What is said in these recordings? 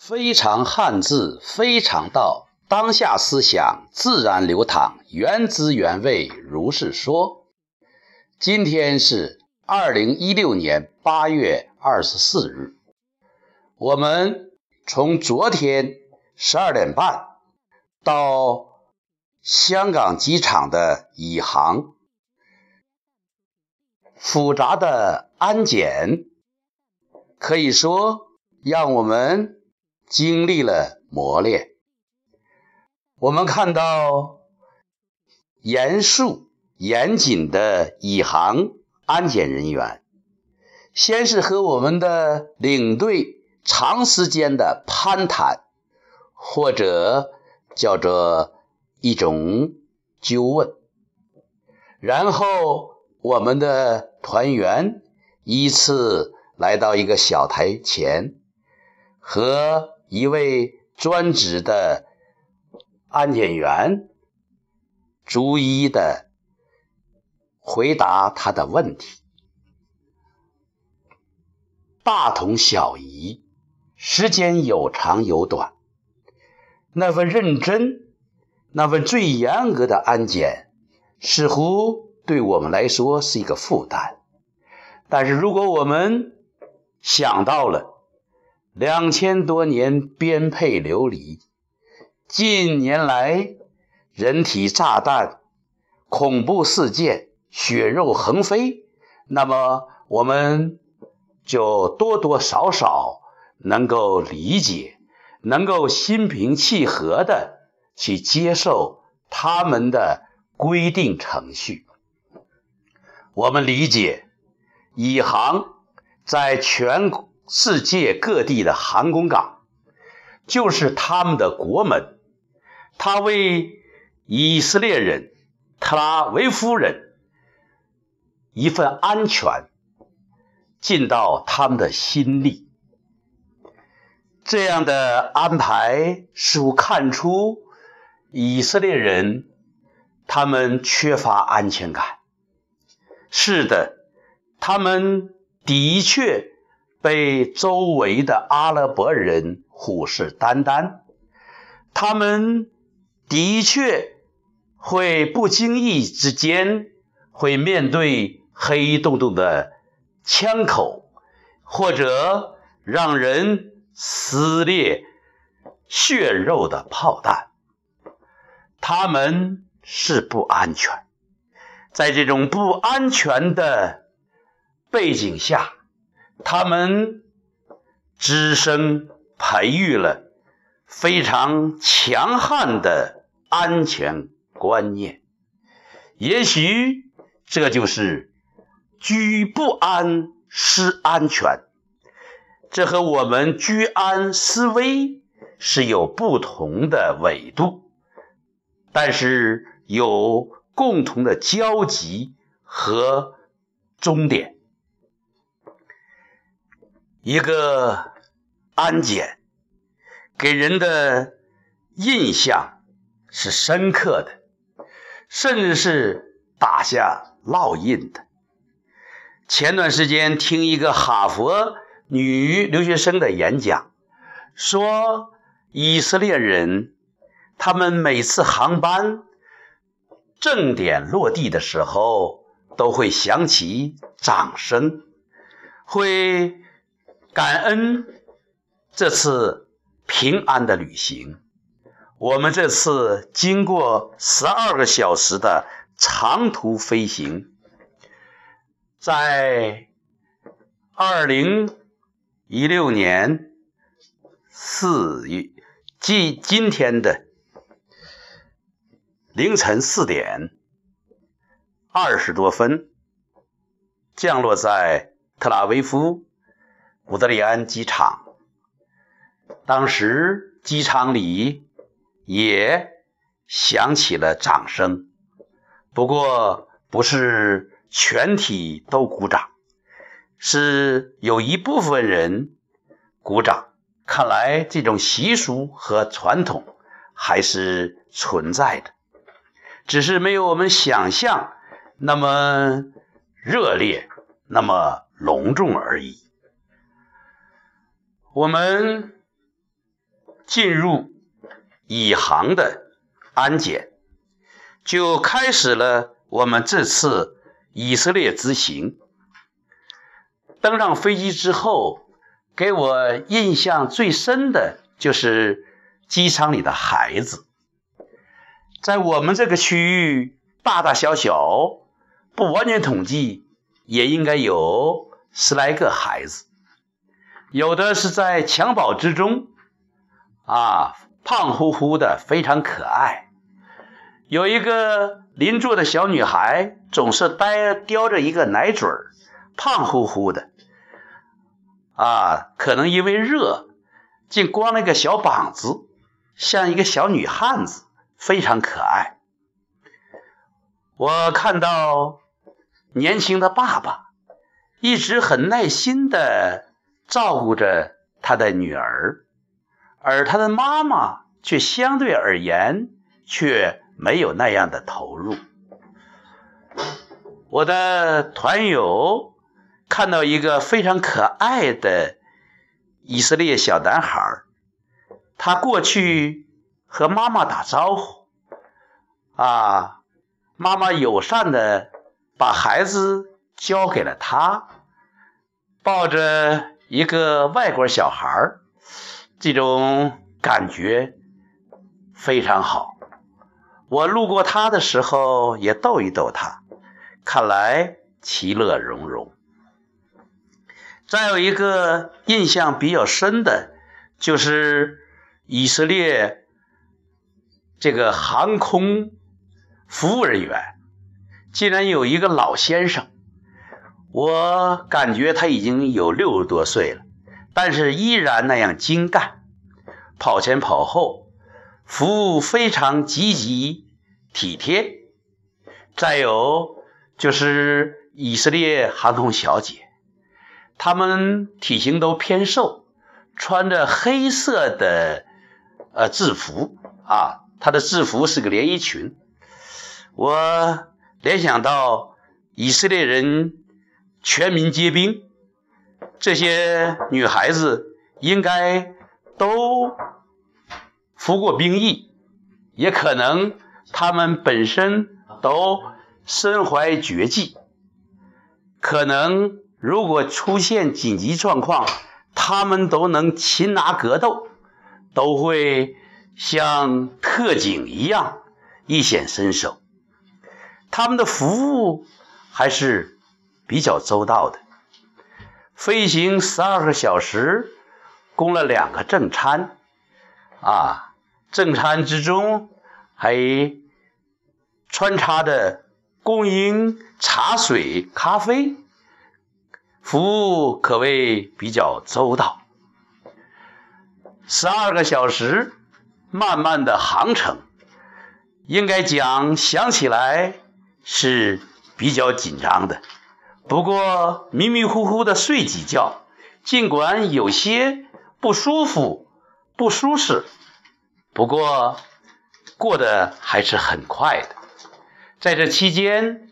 非常汉字，非常道。当下思想自然流淌，原汁原味如是说。今天是二零一六年八月二十四日。我们从昨天十二点半到香港机场的以航，复杂的安检，可以说让我们。经历了磨练，我们看到严肃严谨的以航安检人员，先是和我们的领队长时间的攀谈，或者叫做一种纠问，然后我们的团员依次来到一个小台前，和。一位专职的安检员逐一的回答他的问题，大同小异，时间有长有短。那份认真，那份最严格的安检，似乎对我们来说是一个负担。但是如果我们想到了，两千多年颠沛流离，近年来人体炸弹、恐怖事件、血肉横飞，那么我们就多多少少能够理解，能够心平气和的去接受他们的规定程序。我们理解，以航在全国。世界各地的航空港就是他们的国门，他为以色列人特拉维夫人一份安全尽到他们的心力。这样的安排似乎看出以色列人他们缺乏安全感。是的，他们的确。被周围的阿拉伯人虎视眈眈，他们的确会不经意之间会面对黑洞洞的枪口，或者让人撕裂血肉的炮弹，他们是不安全。在这种不安全的背景下。他们只生培育了非常强悍的安全观念，也许这就是居不安思安全，这和我们居安思危是有不同的纬度，但是有共同的交集和终点。一个安检给人的印象是深刻的，甚至是打下烙印的。前段时间听一个哈佛女留学生的演讲，说以色列人他们每次航班正点落地的时候，都会响起掌声，会。感恩这次平安的旅行。我们这次经过十二个小时的长途飞行，在二零一六年四月，即今天的凌晨四点二十多分，降落在特拉维夫。古德里安机场，当时机场里也响起了掌声，不过不是全体都鼓掌，是有一部分人鼓掌。看来这种习俗和传统还是存在的，只是没有我们想象那么热烈、那么隆重而已。我们进入以航的安检，就开始了我们这次以色列之行。登上飞机之后，给我印象最深的就是机场里的孩子。在我们这个区域，大大小小，不完全统计，也应该有十来个孩子。有的是在襁褓之中，啊，胖乎乎的，非常可爱。有一个邻座的小女孩，总是呆叼着一个奶嘴儿，胖乎乎的，啊，可能因为热，竟光了个小膀子，像一个小女汉子，非常可爱。我看到年轻的爸爸一直很耐心的。照顾着他的女儿，而他的妈妈却相对而言却没有那样的投入。我的团友看到一个非常可爱的以色列小男孩，他过去和妈妈打招呼，啊，妈妈友善的把孩子交给了他，抱着。一个外国小孩，这种感觉非常好。我路过他的时候也逗一逗他，看来其乐融融。再有一个印象比较深的，就是以色列这个航空服务人员，竟然有一个老先生。我感觉他已经有六十多岁了，但是依然那样精干，跑前跑后，服务非常积极体贴。再有就是以色列航空小姐，她们体型都偏瘦，穿着黑色的呃制服啊，她的制服是个连衣裙，我联想到以色列人。全民皆兵，这些女孩子应该都服过兵役，也可能她们本身都身怀绝技，可能如果出现紧急状况，她们都能擒拿格斗，都会像特警一样一显身手。他们的服务还是。比较周到的，飞行十二个小时，供了两个正餐，啊，正餐之中还穿插着供应茶水、咖啡，服务可谓比较周到。十二个小时慢慢的航程，应该讲想起来是比较紧张的。不过迷迷糊糊的睡几觉，尽管有些不舒服、不舒适，不过过得还是很快的。在这期间，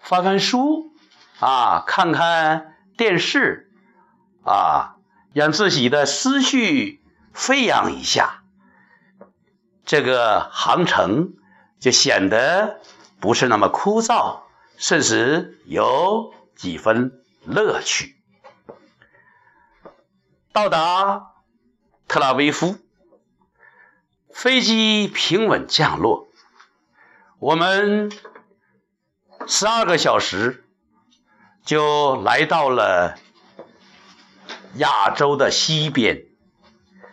翻翻书啊，看看电视啊，让自己的思绪飞扬一下，这个航程就显得不是那么枯燥，甚至有。几分乐趣。到达特拉维夫，飞机平稳降落，我们十二个小时就来到了亚洲的西边。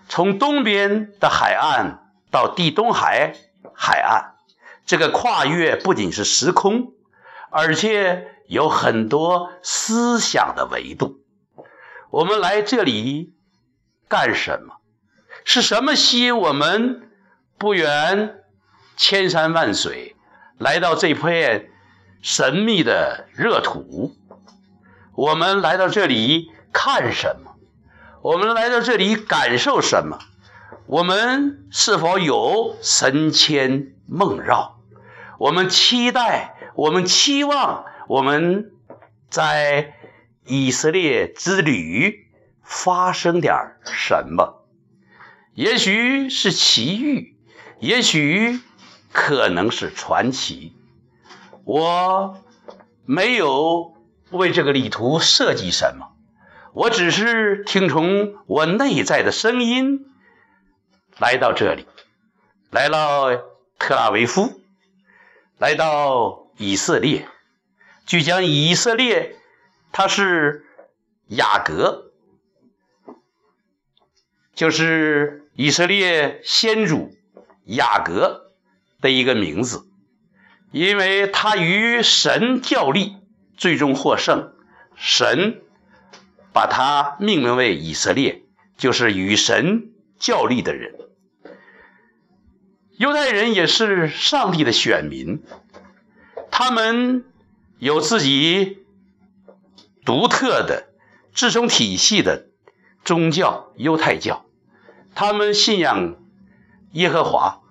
从东边的海岸到地中海海岸，这个跨越不仅是时空，而且。有很多思想的维度。我们来这里干什么？是什么吸引我们不远千山万水来到这片神秘的热土？我们来到这里看什么？我们来到这里感受什么？我们是否有神牵梦绕？我们期待，我们期望。我们在以色列之旅发生点什么？也许是奇遇，也许可能是传奇。我没有为这个旅途设计什么，我只是听从我内在的声音来到这里，来到特拉维夫，来到以色列。据讲，以色列它是雅各，就是以色列先祖雅各的一个名字。因为他与神较力，最终获胜，神把他命名为以色列，就是与神较力的人。犹太人也是上帝的选民，他们有自己独特的、自成体系的宗教——犹太教。他们信仰耶和华，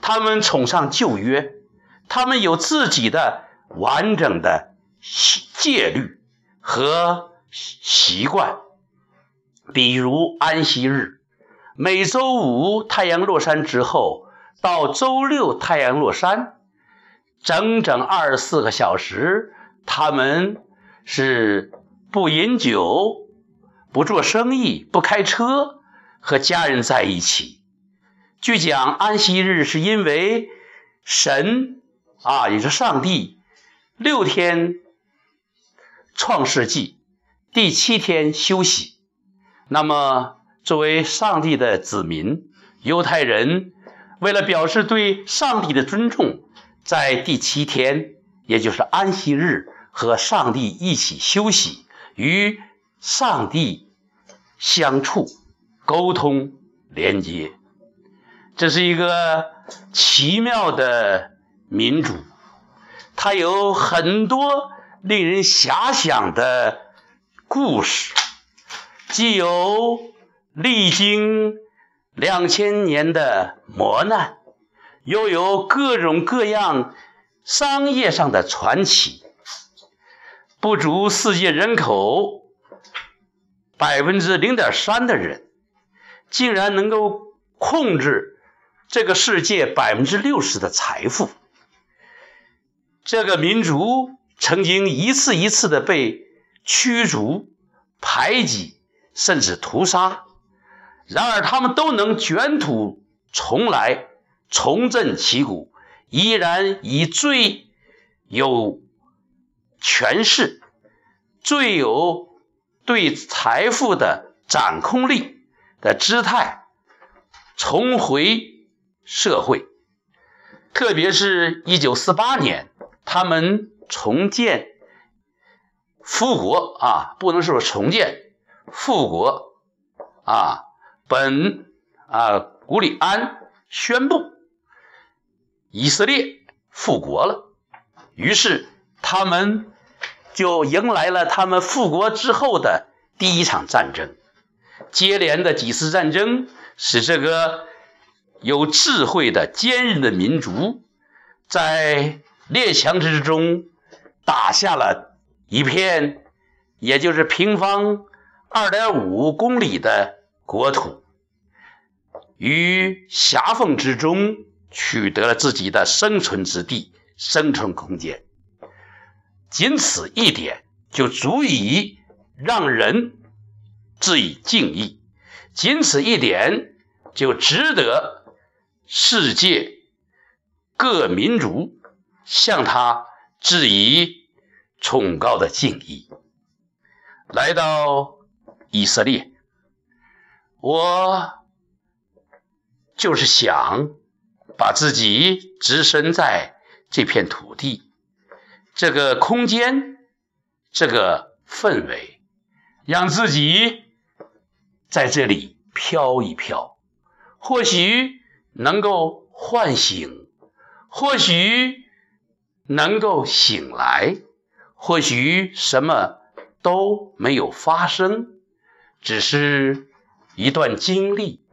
他们崇尚旧约。他们有自己的完整的戒律和习惯，比如安息日，每周五太阳落山之后到周六太阳落山，整整二十四个小时，他们是不饮酒、不做生意、不开车，和家人在一起。据讲，安息日是因为神。啊，也是上帝六天创世纪，第七天休息。那么，作为上帝的子民，犹太人为了表示对上帝的尊重，在第七天，也就是安息日，和上帝一起休息，与上帝相处、沟通、连接。这是一个奇妙的。民主，它有很多令人遐想的故事，既有历经两千年的磨难，又有各种各样商业上的传奇。不足世界人口百分之零点三的人，竟然能够控制这个世界百分之六十的财富。这个民族曾经一次一次的被驱逐、排挤，甚至屠杀，然而他们都能卷土重来，重振旗鼓，依然以最有权势、最有对财富的掌控力的姿态重回社会，特别是一九四八年。他们重建复国啊，不能说重建复国啊。本啊古里安宣布以色列复国了，于是他们就迎来了他们复国之后的第一场战争。接连的几次战争，使这个有智慧的坚韧的民族在。列强之中，打下了一片，也就是平方二点五公里的国土，于狭缝之中取得了自己的生存之地、生存空间。仅此一点，就足以让人致以敬意；仅此一点，就值得世界各民族。向他致以崇高的敬意。来到以色列，我就是想把自己置身在这片土地、这个空间、这个氛围，让自己在这里飘一飘，或许能够唤醒，或许。能够醒来，或许什么都没有发生，只是一段经历，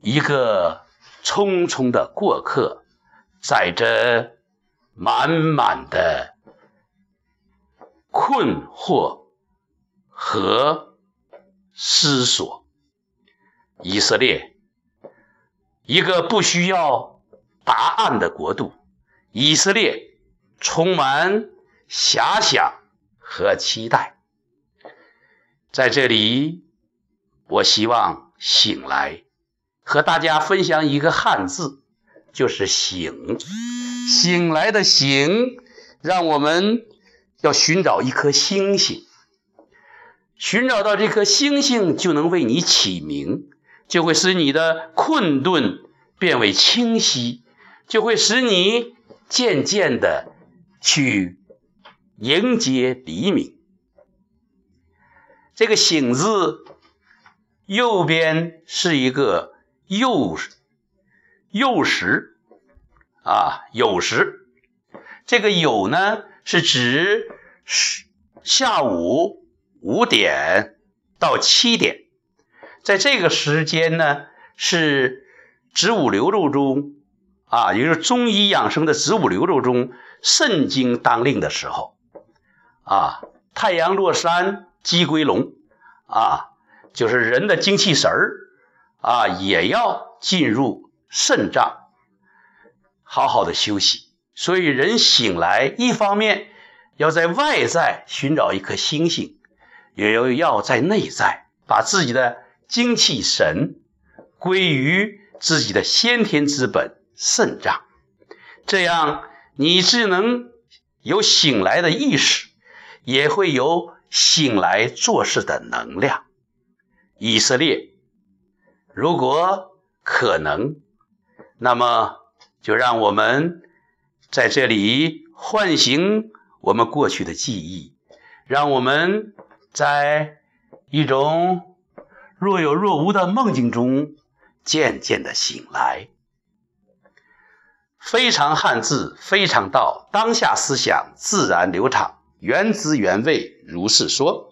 一个匆匆的过客，载着满满的困惑和思索。以色列，一个不需要答案的国度。以色列充满遐想和期待。在这里，我希望醒来，和大家分享一个汉字，就是“醒”。醒来的“醒”，让我们要寻找一颗星星。寻找到这颗星星，就能为你起名，就会使你的困顿变为清晰，就会使你渐渐的去迎接黎明。这个“醒”字右边是一个酉酉时啊，酉时。这个酉呢，是指是下午。五点到七点，在这个时间呢，是子午流露中啊，也就是中医养生的子午流露中肾经当令的时候啊。太阳落山鸡归笼啊，就是人的精气神儿啊，也要进入肾脏，好好的休息。所以人醒来，一方面要在外在寻找一颗星星。也要要在内在把自己的精气神归于自己的先天之本肾脏，这样你只能有醒来的意识，也会有醒来做事的能量。以色列，如果可能，那么就让我们在这里唤醒我们过去的记忆，让我们。在一种若有若无的梦境中，渐渐的醒来。非常汉字，非常道，当下思想自然流淌，原汁原味，如是说。